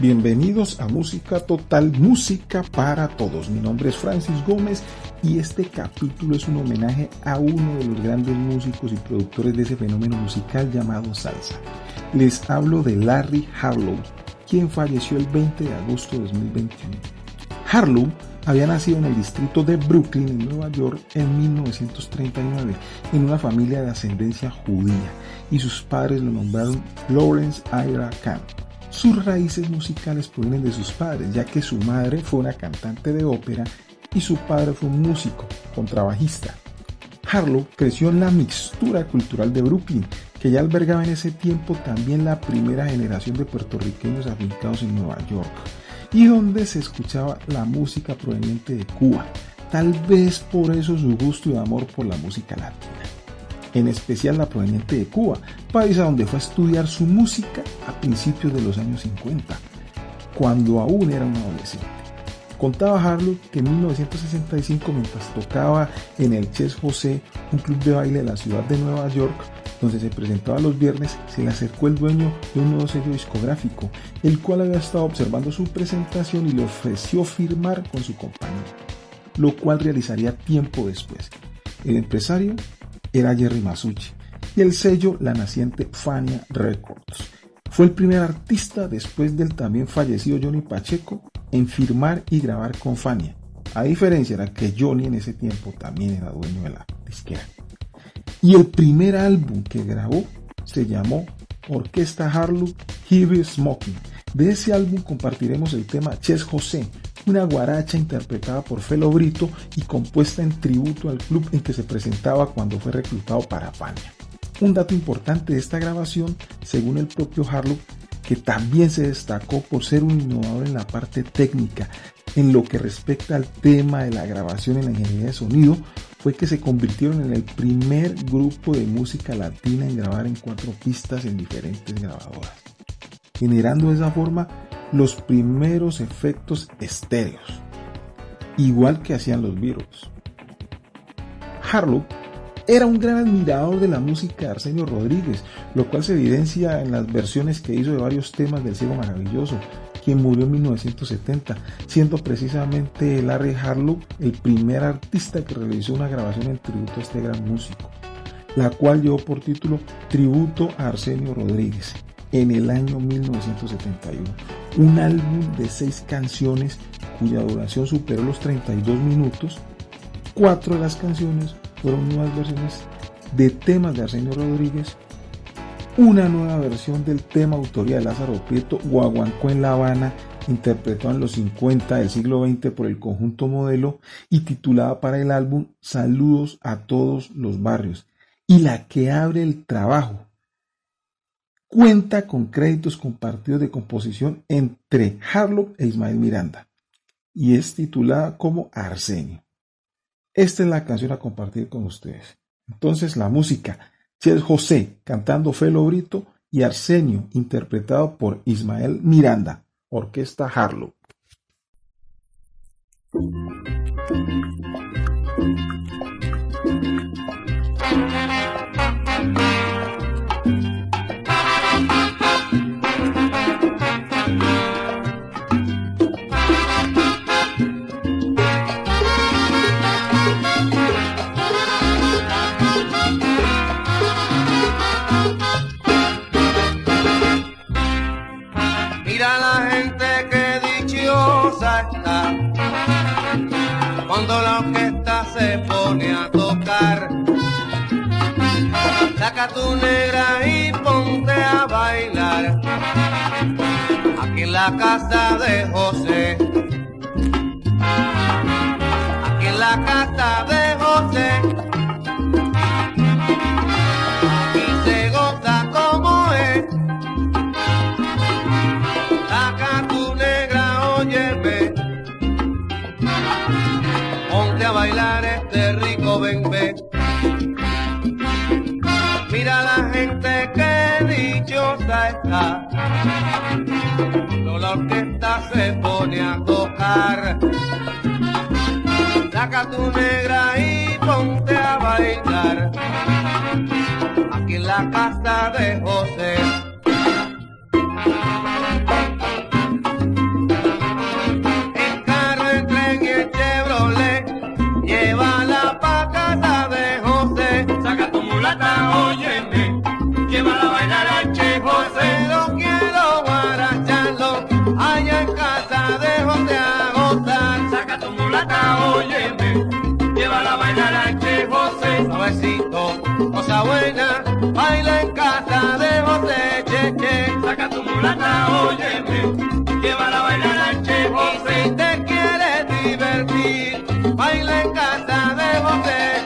Bienvenidos a Música Total, Música para Todos. Mi nombre es Francis Gómez y este capítulo es un homenaje a uno de los grandes músicos y productores de ese fenómeno musical llamado salsa. Les hablo de Larry Harlow, quien falleció el 20 de agosto de 2021. Harlow había nacido en el distrito de Brooklyn, en Nueva York, en 1939, en una familia de ascendencia judía, y sus padres lo nombraron Lawrence Ira Khan. Sus raíces musicales provienen de sus padres, ya que su madre fue una cantante de ópera y su padre fue un músico, contrabajista. Harlow creció en la mixtura cultural de Brooklyn, que ya albergaba en ese tiempo también la primera generación de puertorriqueños afincados en Nueva York, y donde se escuchaba la música proveniente de Cuba, tal vez por eso su gusto y amor por la música latina en especial la proveniente de Cuba, país a donde fue a estudiar su música a principios de los años 50, cuando aún era un adolescente. Contaba Harlow que en 1965, mientras tocaba en el Chess José, un club de baile de la ciudad de Nueva York, donde se presentaba los viernes, se le acercó el dueño de un nuevo sello discográfico, el cual había estado observando su presentación y le ofreció firmar con su compañía, lo cual realizaría tiempo después. El empresario era Jerry Masucci y el sello la naciente Fania Records. Fue el primer artista después del también fallecido Johnny Pacheco en firmar y grabar con Fania. A diferencia era que Johnny en ese tiempo también era dueño de la disquera. Y el primer álbum que grabó se llamó Orquesta Harlow Heavy Smoking. De ese álbum compartiremos el tema Ches José, una guaracha interpretada por Felo Brito y compuesta en tributo al club en que se presentaba cuando fue reclutado para Fania. Un dato importante de esta grabación, según el propio Harlow, que también se destacó por ser un innovador en la parte técnica, en lo que respecta al tema de la grabación en la ingeniería de sonido, fue que se convirtieron en el primer grupo de música latina en grabar en cuatro pistas en diferentes grabadoras, generando de esa forma los primeros efectos estéreos, igual que hacían los Beatles. Harlow era un gran admirador de la música de Arsenio Rodríguez, lo cual se evidencia en las versiones que hizo de varios temas del Ciego Maravilloso, quien murió en 1970, siendo precisamente Larry Harlow el primer artista que realizó una grabación en tributo a este gran músico, la cual llevó por título Tributo a Arsenio Rodríguez en el año 1971. Un álbum de seis canciones cuya duración superó los 32 minutos. Cuatro de las canciones fueron nuevas versiones de temas de Arsenio Rodríguez. Una nueva versión del tema autoría de Lázaro Prieto, Guaguancó en La Habana, interpretado en los 50 del siglo XX por el conjunto modelo y titulada para el álbum Saludos a todos los barrios, y la que abre el trabajo cuenta con créditos compartidos de composición entre Harlow e Ismael Miranda y es titulada como Arsenio. Esta es la canción a compartir con ustedes. Entonces la música, Chel José cantando Felo Brito y Arsenio interpretado por Ismael Miranda, Orquesta Harlow. Tu negra y ponte a bailar. Aquí en la casa de José. Saca baila en casa de José Cheche. Che. Saca tu mulata, óyeme, lleva la bailar al Che José. Si te quieres divertir, baila en casa de José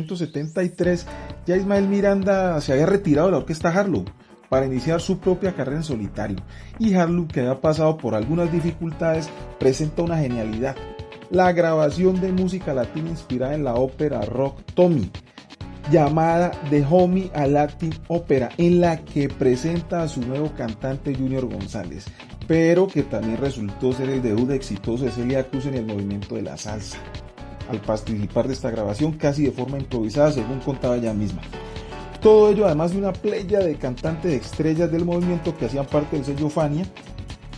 1973 ya Ismael Miranda se había retirado de la orquesta Harlow para iniciar su propia carrera en solitario. Y Harlow, que había pasado por algunas dificultades, presenta una genialidad, la grabación de música latina inspirada en la ópera rock Tommy, llamada The Homie a Latin Opera, en la que presenta a su nuevo cantante Junior González, pero que también resultó ser el debut exitoso de Celia Cruz en el movimiento de la salsa al participar de esta grabación casi de forma improvisada según contaba ella misma. Todo ello además de una playa de cantantes de estrellas del movimiento que hacían parte del sello Fania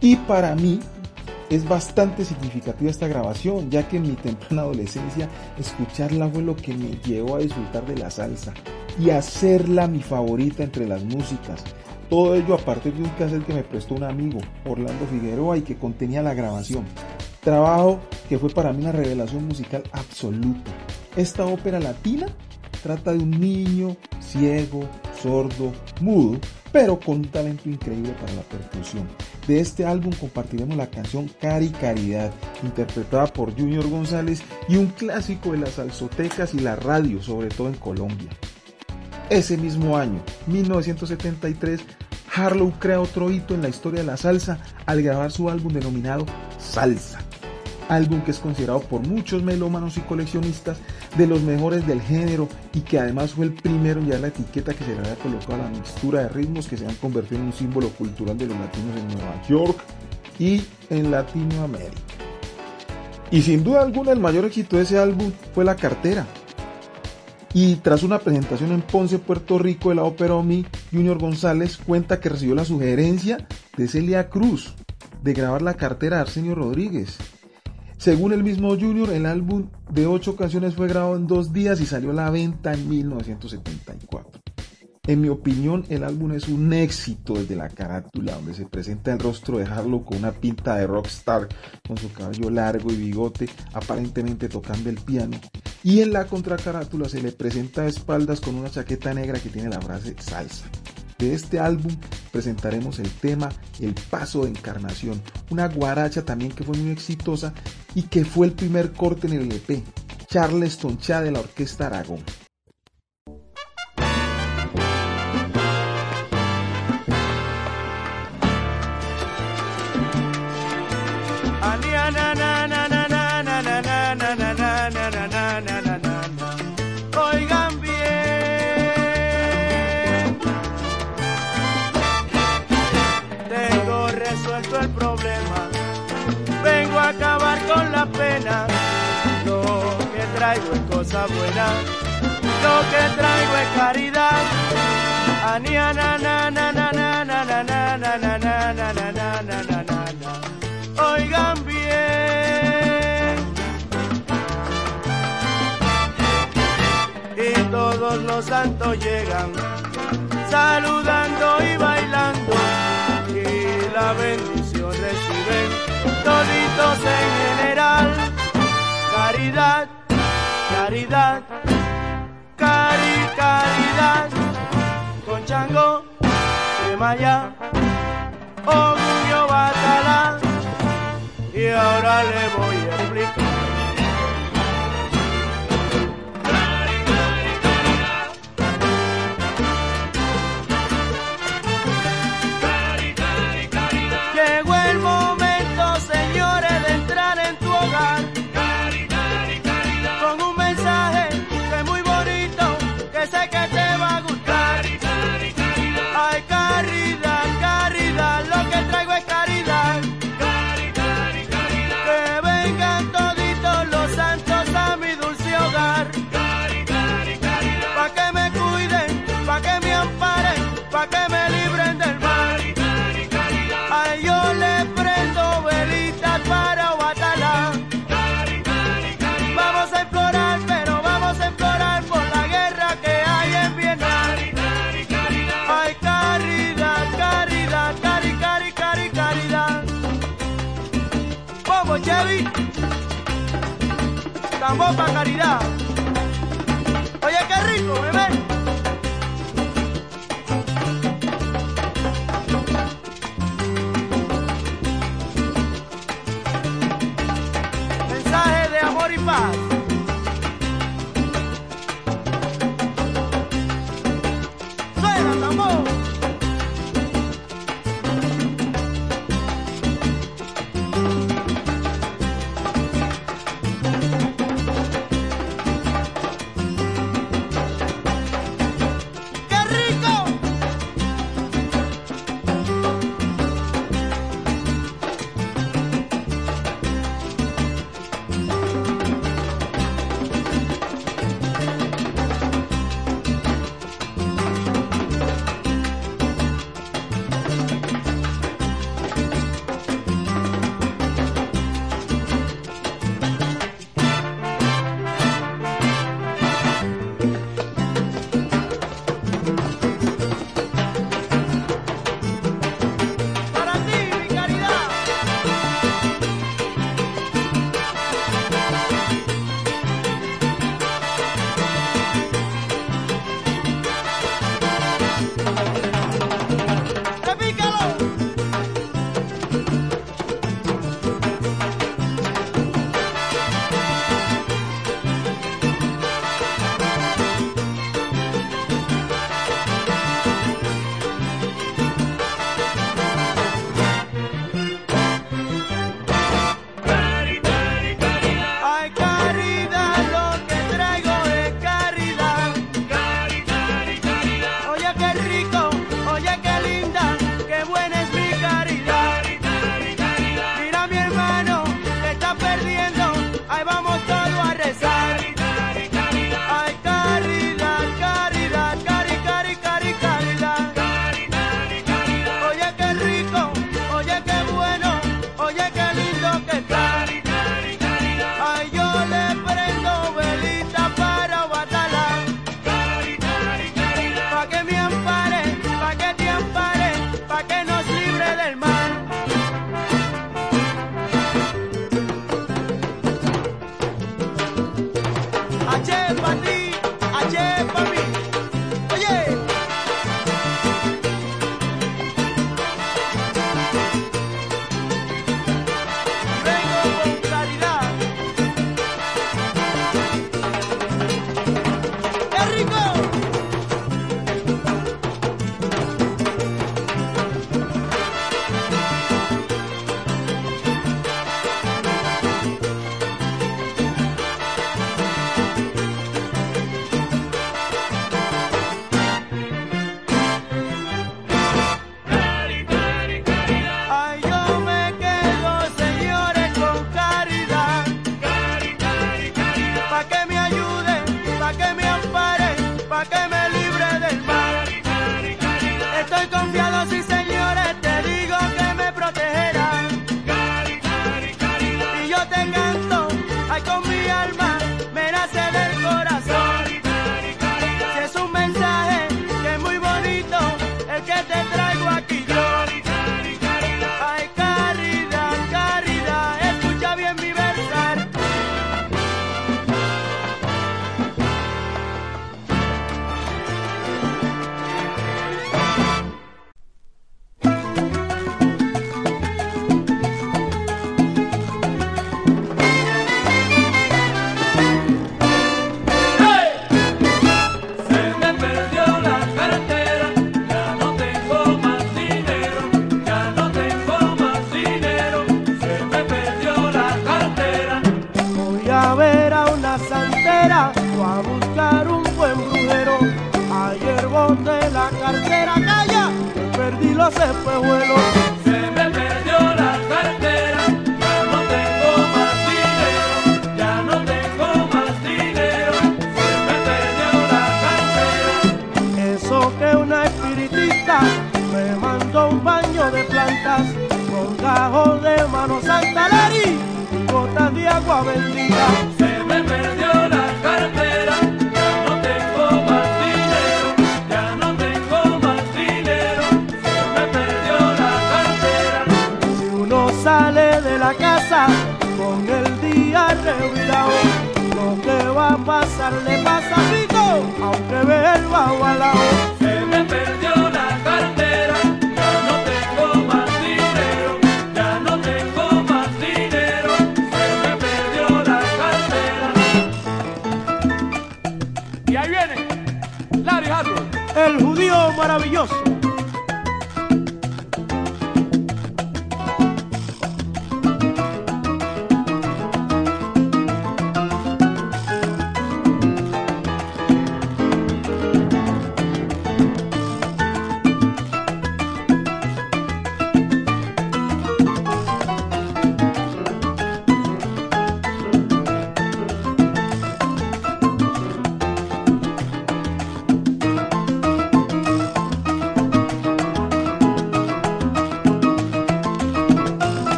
y para mí es bastante significativa esta grabación, ya que en mi temprana adolescencia escucharla fue lo que me llevó a disfrutar de la salsa y hacerla mi favorita entre las músicas. Todo ello a partir de un cassette que me prestó un amigo, Orlando Figueroa, y que contenía la grabación. Trabajo que fue para mí una revelación musical absoluta. Esta ópera latina trata de un niño ciego, sordo, mudo, pero con un talento increíble para la percusión. De este álbum compartiremos la canción Cari Caridad, interpretada por Junior González y un clásico de las salsotecas y la radio, sobre todo en Colombia. Ese mismo año, 1973, Harlow crea otro hito en la historia de la salsa al grabar su álbum denominado Salsa álbum que es considerado por muchos melómanos y coleccionistas de los mejores del género y que además fue el primero en llevar la etiqueta que se le había colocado a la mixtura de ritmos que se han convertido en un símbolo cultural de los latinos en Nueva York y en Latinoamérica. Y sin duda alguna el mayor éxito de ese álbum fue La Cartera. Y tras una presentación en Ponce, Puerto Rico de la ópera Omi, Junior González cuenta que recibió la sugerencia de Celia Cruz de grabar la cartera de Arsenio Rodríguez según el mismo Junior, el álbum de ocho canciones fue grabado en dos días y salió a la venta en 1974. En mi opinión, el álbum es un éxito desde la carátula, donde se presenta el rostro de Harlow con una pinta de rockstar, con su cabello largo y bigote, aparentemente tocando el piano. Y en la contracarátula se le presenta de espaldas con una chaqueta negra que tiene la frase salsa. De este álbum presentaremos el tema El Paso de Encarnación, una guaracha también que fue muy exitosa y que fue el primer corte en el EP, Charleston Cha de la Orquesta Aragón. Traigo es cosa buena, lo que traigo es caridad. na na na na na na na na na na na na na na na na Oigan bien. Y todos los santos llegan saludando y bailando y la bendición reciben toditos en general. Caridad caridad, cari, caridad, con chango de Maya, orgullo batalá, y ahora le voy a explicar.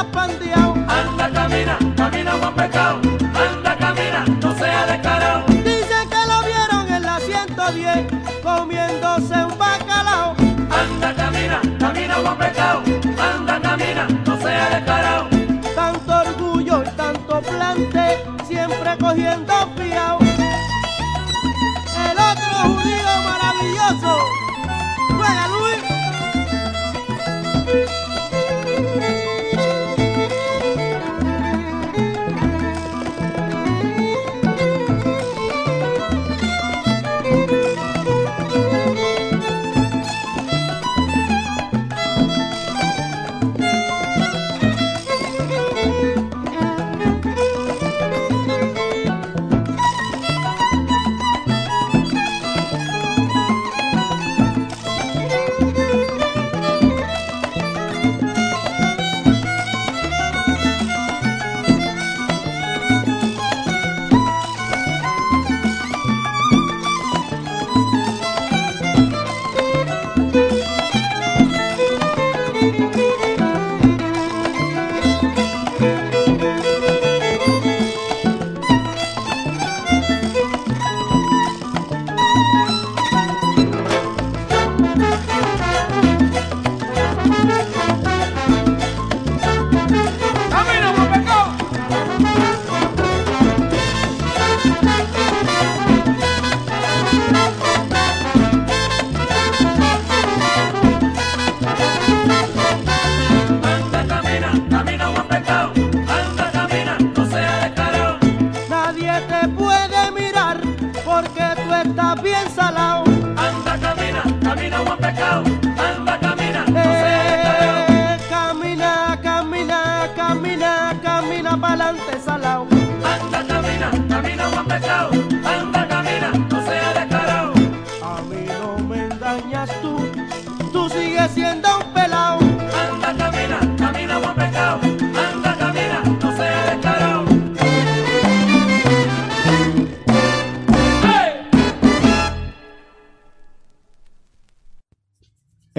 Anda, camina, camina, Juan Pecado. Anda, camina, no sea descarado. Dice que lo vieron en la 110 comiéndose un bacalao. Anda, camina, camina, Juan Pecado. Anda, camina, no sea descarado. Tanto orgullo y tanto plante, siempre cogiendo fiao. El otro judío maravilloso.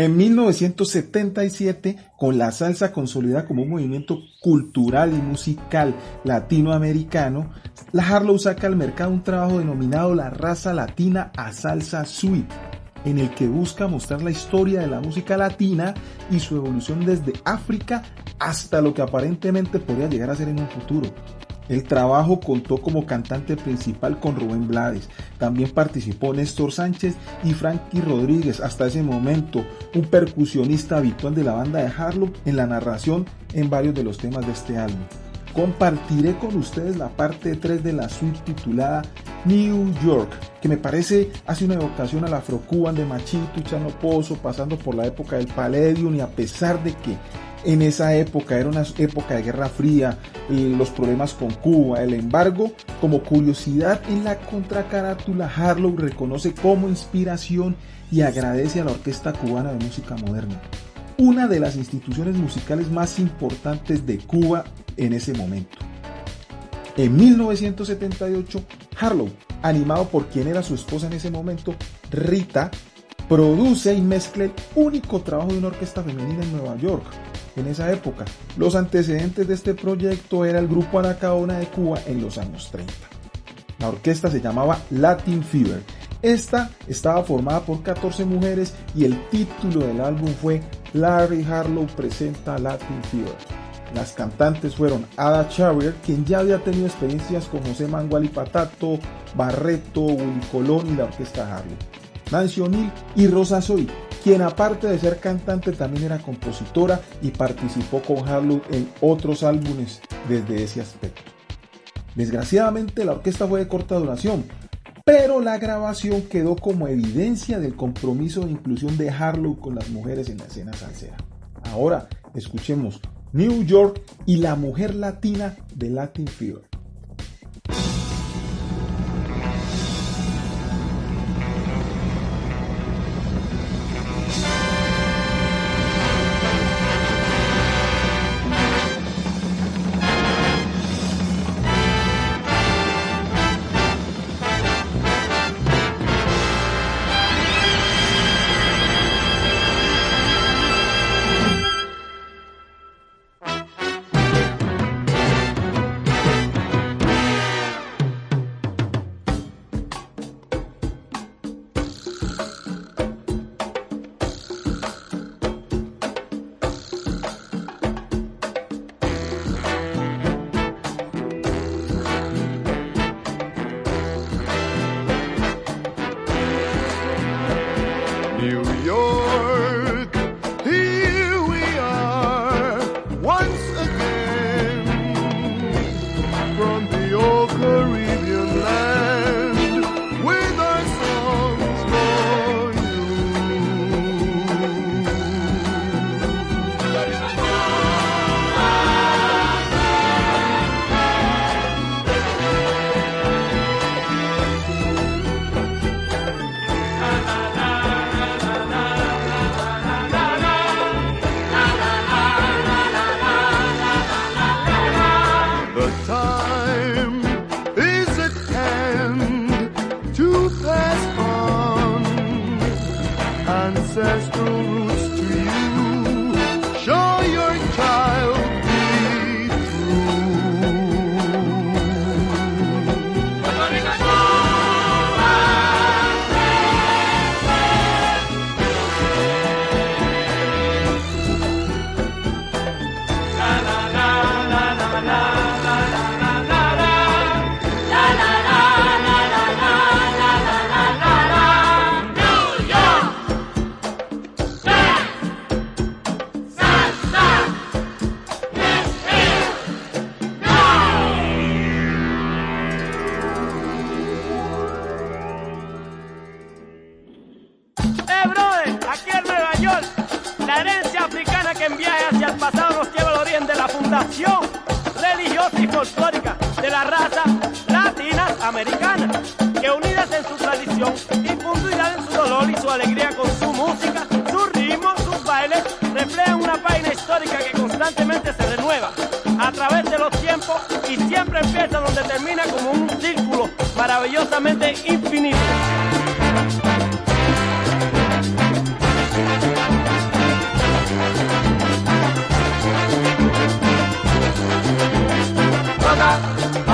En 1977, con la salsa consolidada como un movimiento cultural y musical latinoamericano, la Harlow saca al mercado un trabajo denominado La raza latina a salsa suite, en el que busca mostrar la historia de la música latina y su evolución desde África hasta lo que aparentemente podría llegar a ser en un futuro. El trabajo contó como cantante principal con Rubén Blades. También participó Néstor Sánchez y Frankie Rodríguez, hasta ese momento un percusionista habitual de la banda de Harlow en la narración en varios de los temas de este álbum. Compartiré con ustedes la parte 3 de la suite titulada New York, que me parece hace una evocación al afro-cuban de Machito y Chano Pozo, pasando por la época del Palladium y a pesar de que en esa época era una época de guerra fría, eh, los problemas con Cuba, el embargo, como curiosidad en la contracarátula, Harlow reconoce como inspiración y agradece a la Orquesta Cubana de Música Moderna, una de las instituciones musicales más importantes de Cuba en ese momento. En 1978, Harlow, animado por quien era su esposa en ese momento, Rita, produce y mezcla el único trabajo de una orquesta femenina en Nueva York, en esa época. Los antecedentes de este proyecto era el grupo Anacaona de Cuba en los años 30. La orquesta se llamaba Latin Fever. Esta estaba formada por 14 mujeres y el título del álbum fue Larry Harlow presenta Latin Fever. Las cantantes fueron Ada Charrier, quien ya había tenido experiencias con José Mangual y Patato, Barreto, Willy Colón y la orquesta Harlow. Nancy O'Neill y Rosa Soy, quien aparte de ser cantante también era compositora y participó con Harlow en otros álbumes desde ese aspecto. Desgraciadamente la orquesta fue de corta duración, pero la grabación quedó como evidencia del compromiso de inclusión de Harlow con las mujeres en la escena salsera. Ahora escuchemos New York y la mujer latina de Latin Fever.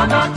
Cuando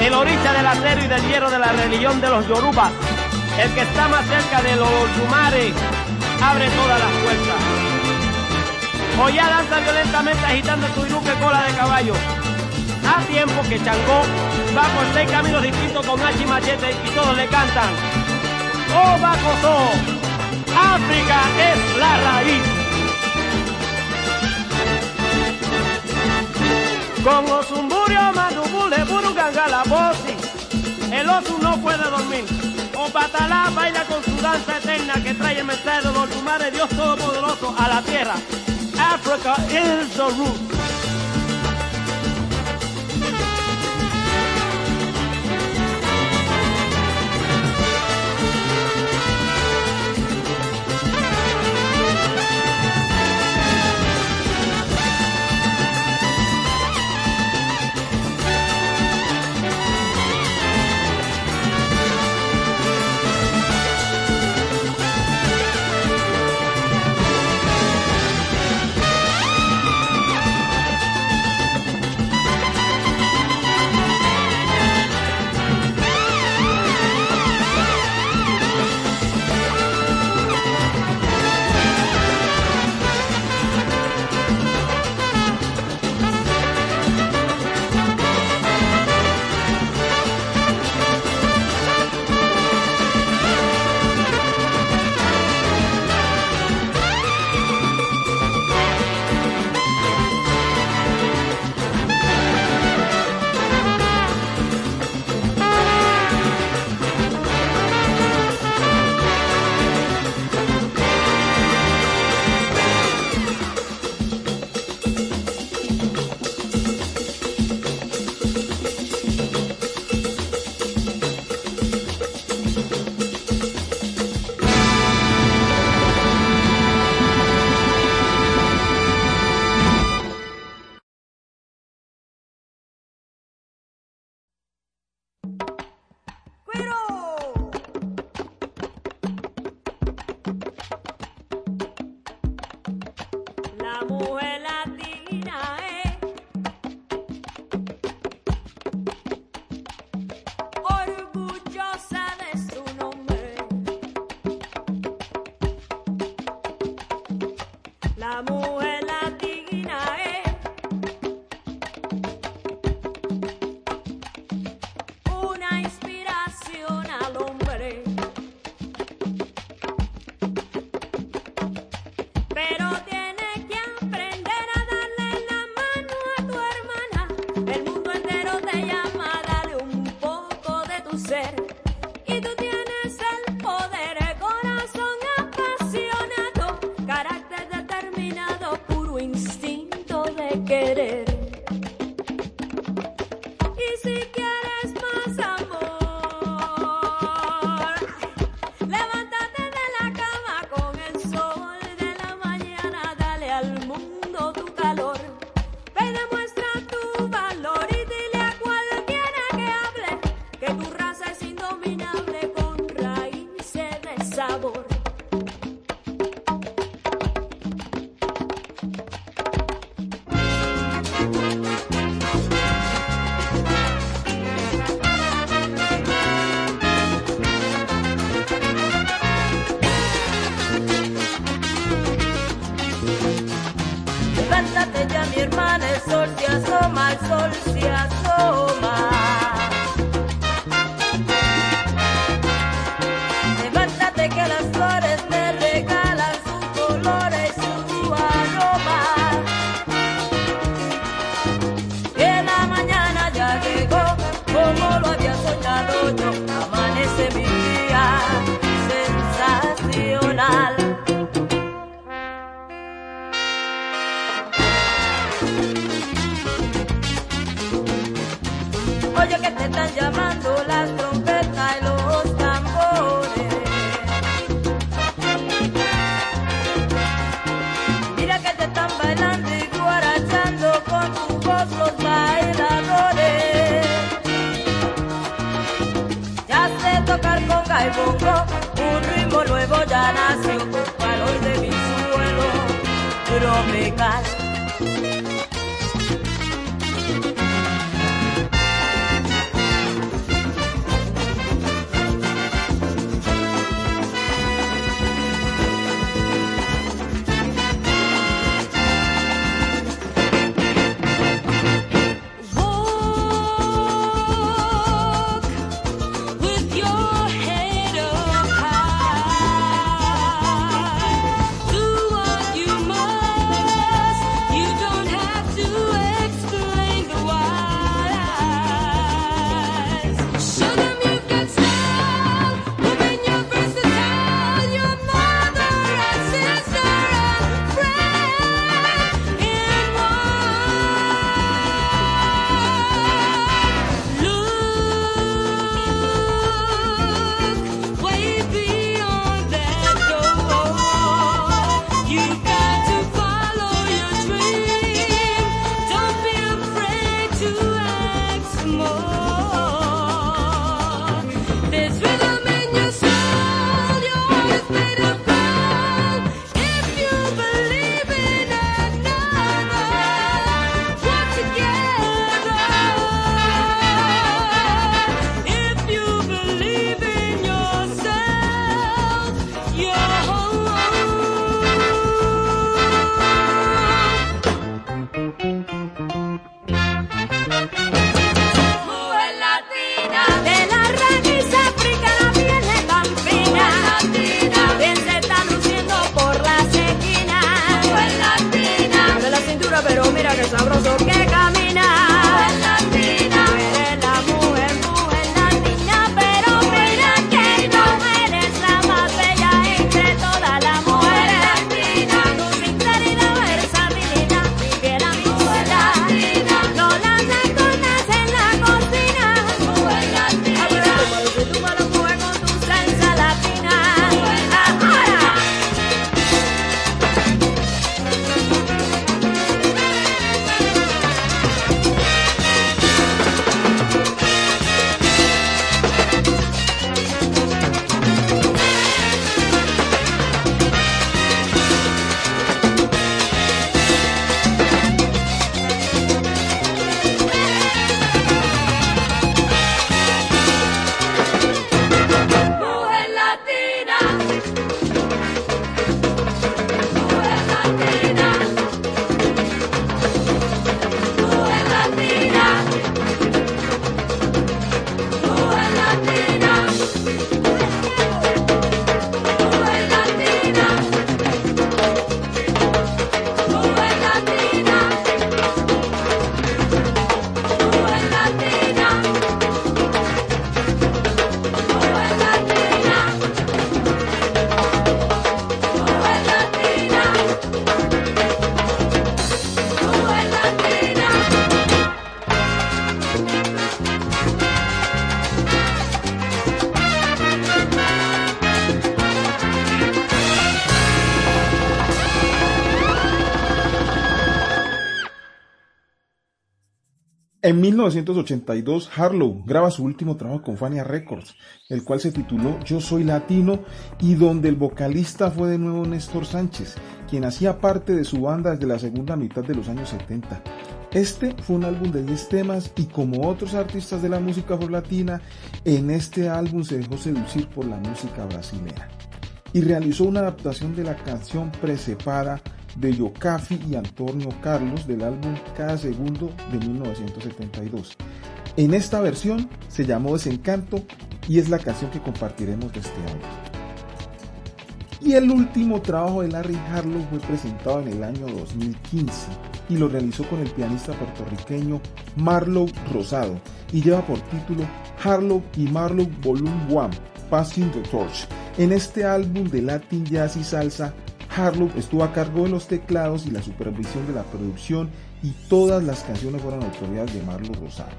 el orilla del acero y del hierro de la religión de los Yorubas, el que está más cerca de los Yumare, abre todas las puertas. Oya danza violentamente agitando su iruque cola de caballo. A tiempo que Changó va por seis caminos distintos con hacha y machete y todos le cantan. ¡Oh, Bacoso! ¡África es la raíz! Con Osumburio, Manubule, Buruganga, Bosi, el oso no puede dormir. O Batalá baila con su danza eterna que trae el mensaje de los lumares, Dios Todopoderoso, a la tierra. Africa is the root. Ya nació con calor de mi suelo tropical. 1982, Harlow graba su último trabajo con Fania Records, el cual se tituló Yo Soy Latino y donde el vocalista fue de nuevo Néstor Sánchez, quien hacía parte de su banda desde la segunda mitad de los años 70. Este fue un álbum de 10 temas y como otros artistas de la música afro-latina, en este álbum se dejó seducir por la música brasileña y realizó una adaptación de la canción Precepada de Yocafi y Antonio Carlos del álbum Cada Segundo de 1972. En esta versión se llamó Desencanto y es la canción que compartiremos de este álbum. Y el último trabajo de Larry Harlow fue presentado en el año 2015 y lo realizó con el pianista puertorriqueño Marlow Rosado y lleva por título Harlow y Marlow Volume 1, Passing the Torch. En este álbum de Latin Jazz y Salsa, Harlow estuvo a cargo de los teclados y la supervisión de la producción y todas las canciones fueron autoridad de Marlow Rosado.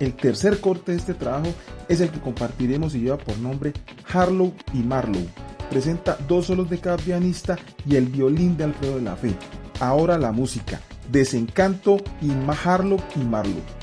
El tercer corte de este trabajo es el que compartiremos y lleva por nombre Harlow y Marlow. Presenta dos solos de cada pianista y el violín de Alfredo de la Fe. Ahora la música. Desencanto y Harlow y Marlow.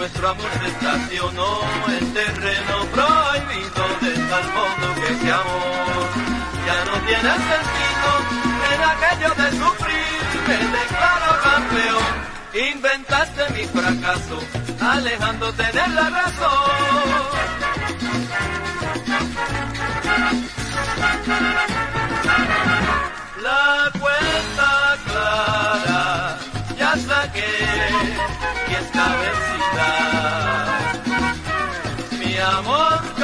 Nuestro amor se estacionó en terreno prohibido de tal modo que ese amor ya no tiene sentido. En aquello de sufrir me declaro campeón. Inventaste mi fracaso, alejándote de la razón. La cuenta clara ya saqué vencida. Mi amor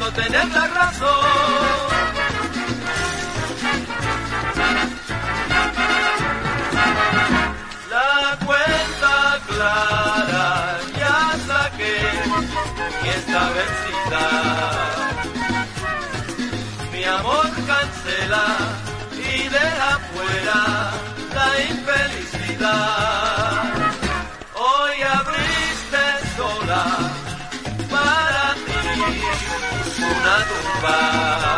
alejándote de la razón. La cuenta clara ya saqué y está vencida. Mi amor cancela y deja fuera la infelicidad. Una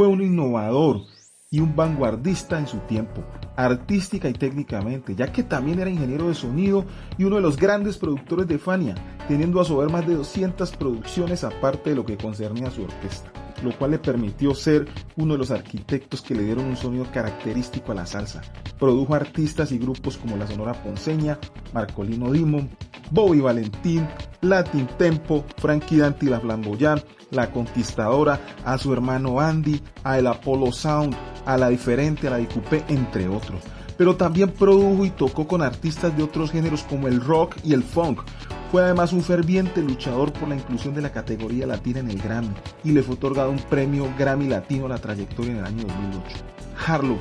fue un innovador y un vanguardista en su tiempo, artística y técnicamente, ya que también era ingeniero de sonido y uno de los grandes productores de Fania, teniendo a su haber más de 200 producciones aparte de lo que concernía a su orquesta, lo cual le permitió ser uno de los arquitectos que le dieron un sonido característico a la salsa. Produjo artistas y grupos como la Sonora Ponceña, Marcolino Dimon, Bobby Valentín, Latin Tempo, Frankie Danti La Flamboyant, La Conquistadora, a su hermano Andy, a el Apollo Sound, a La Diferente, a la Dicupé, entre otros. Pero también produjo y tocó con artistas de otros géneros como el rock y el funk. Fue además un ferviente luchador por la inclusión de la categoría latina en el Grammy y le fue otorgado un premio Grammy Latino a la trayectoria en el año 2008. Harlow,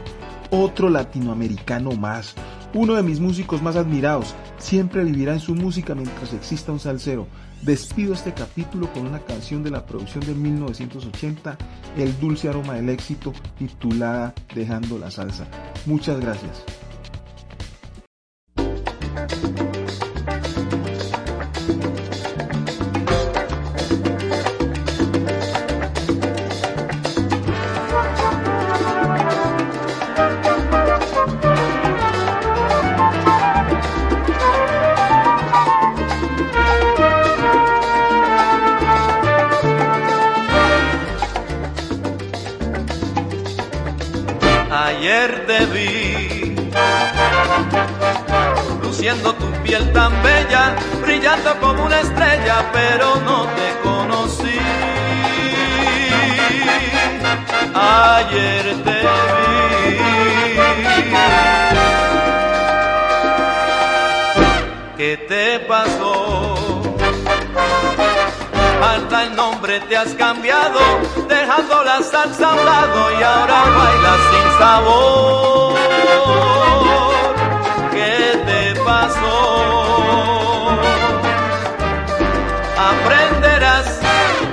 otro latinoamericano más, uno de mis músicos más admirados, siempre vivirá en su música mientras exista un salsero. Despido este capítulo con una canción de la producción de 1980, El dulce aroma del éxito, titulada Dejando la salsa. Muchas gracias. Te has cambiado, dejando la salsa a un lado y ahora bailas sin sabor. ¿Qué te pasó? Aprenderás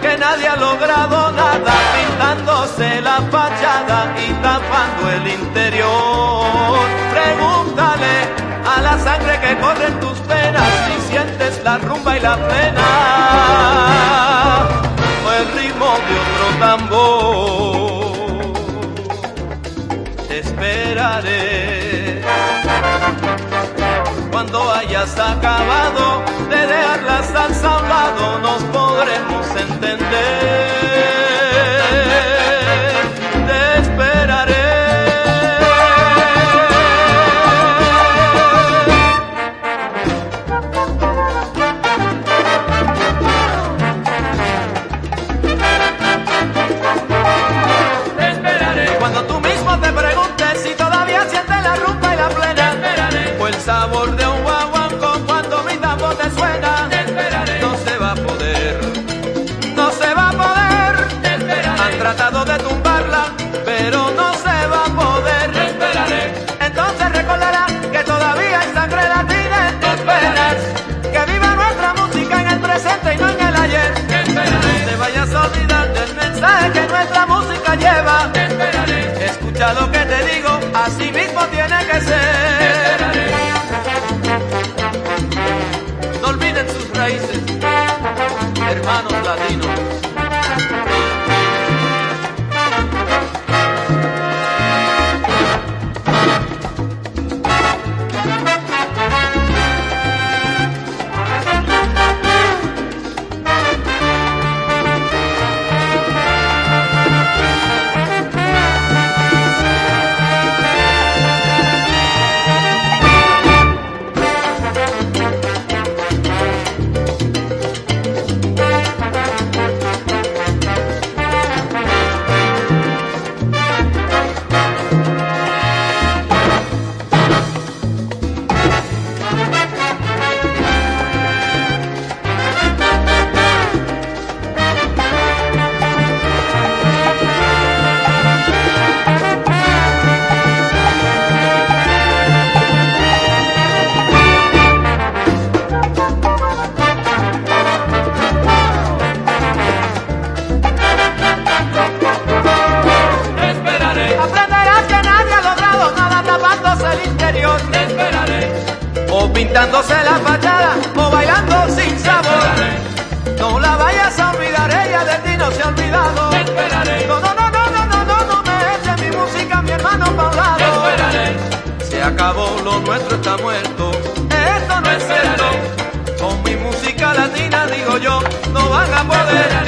que nadie ha logrado nada pintándose la fachada y tapando el interior. Pregúntale a la sangre que corre en tus venas si sientes la rumba y la pena el ritmo de otro tambor. Te esperaré cuando hayas acabado de dejar la salsa a un lado, nos podremos entender. Así mismo tiene que ser. No olviden sus raíces, hermanos latinos. pintándose la fachada o bailando sin sabor. No la vayas a olvidar, ella de ti no se ha olvidado. No, no, no, no, no, no, no, no me eches mi música, mi hermano Paulado. esperaré. Se acabó, lo nuestro está muerto. Esto no es esperaré. Con mi música latina digo yo, no van a poder.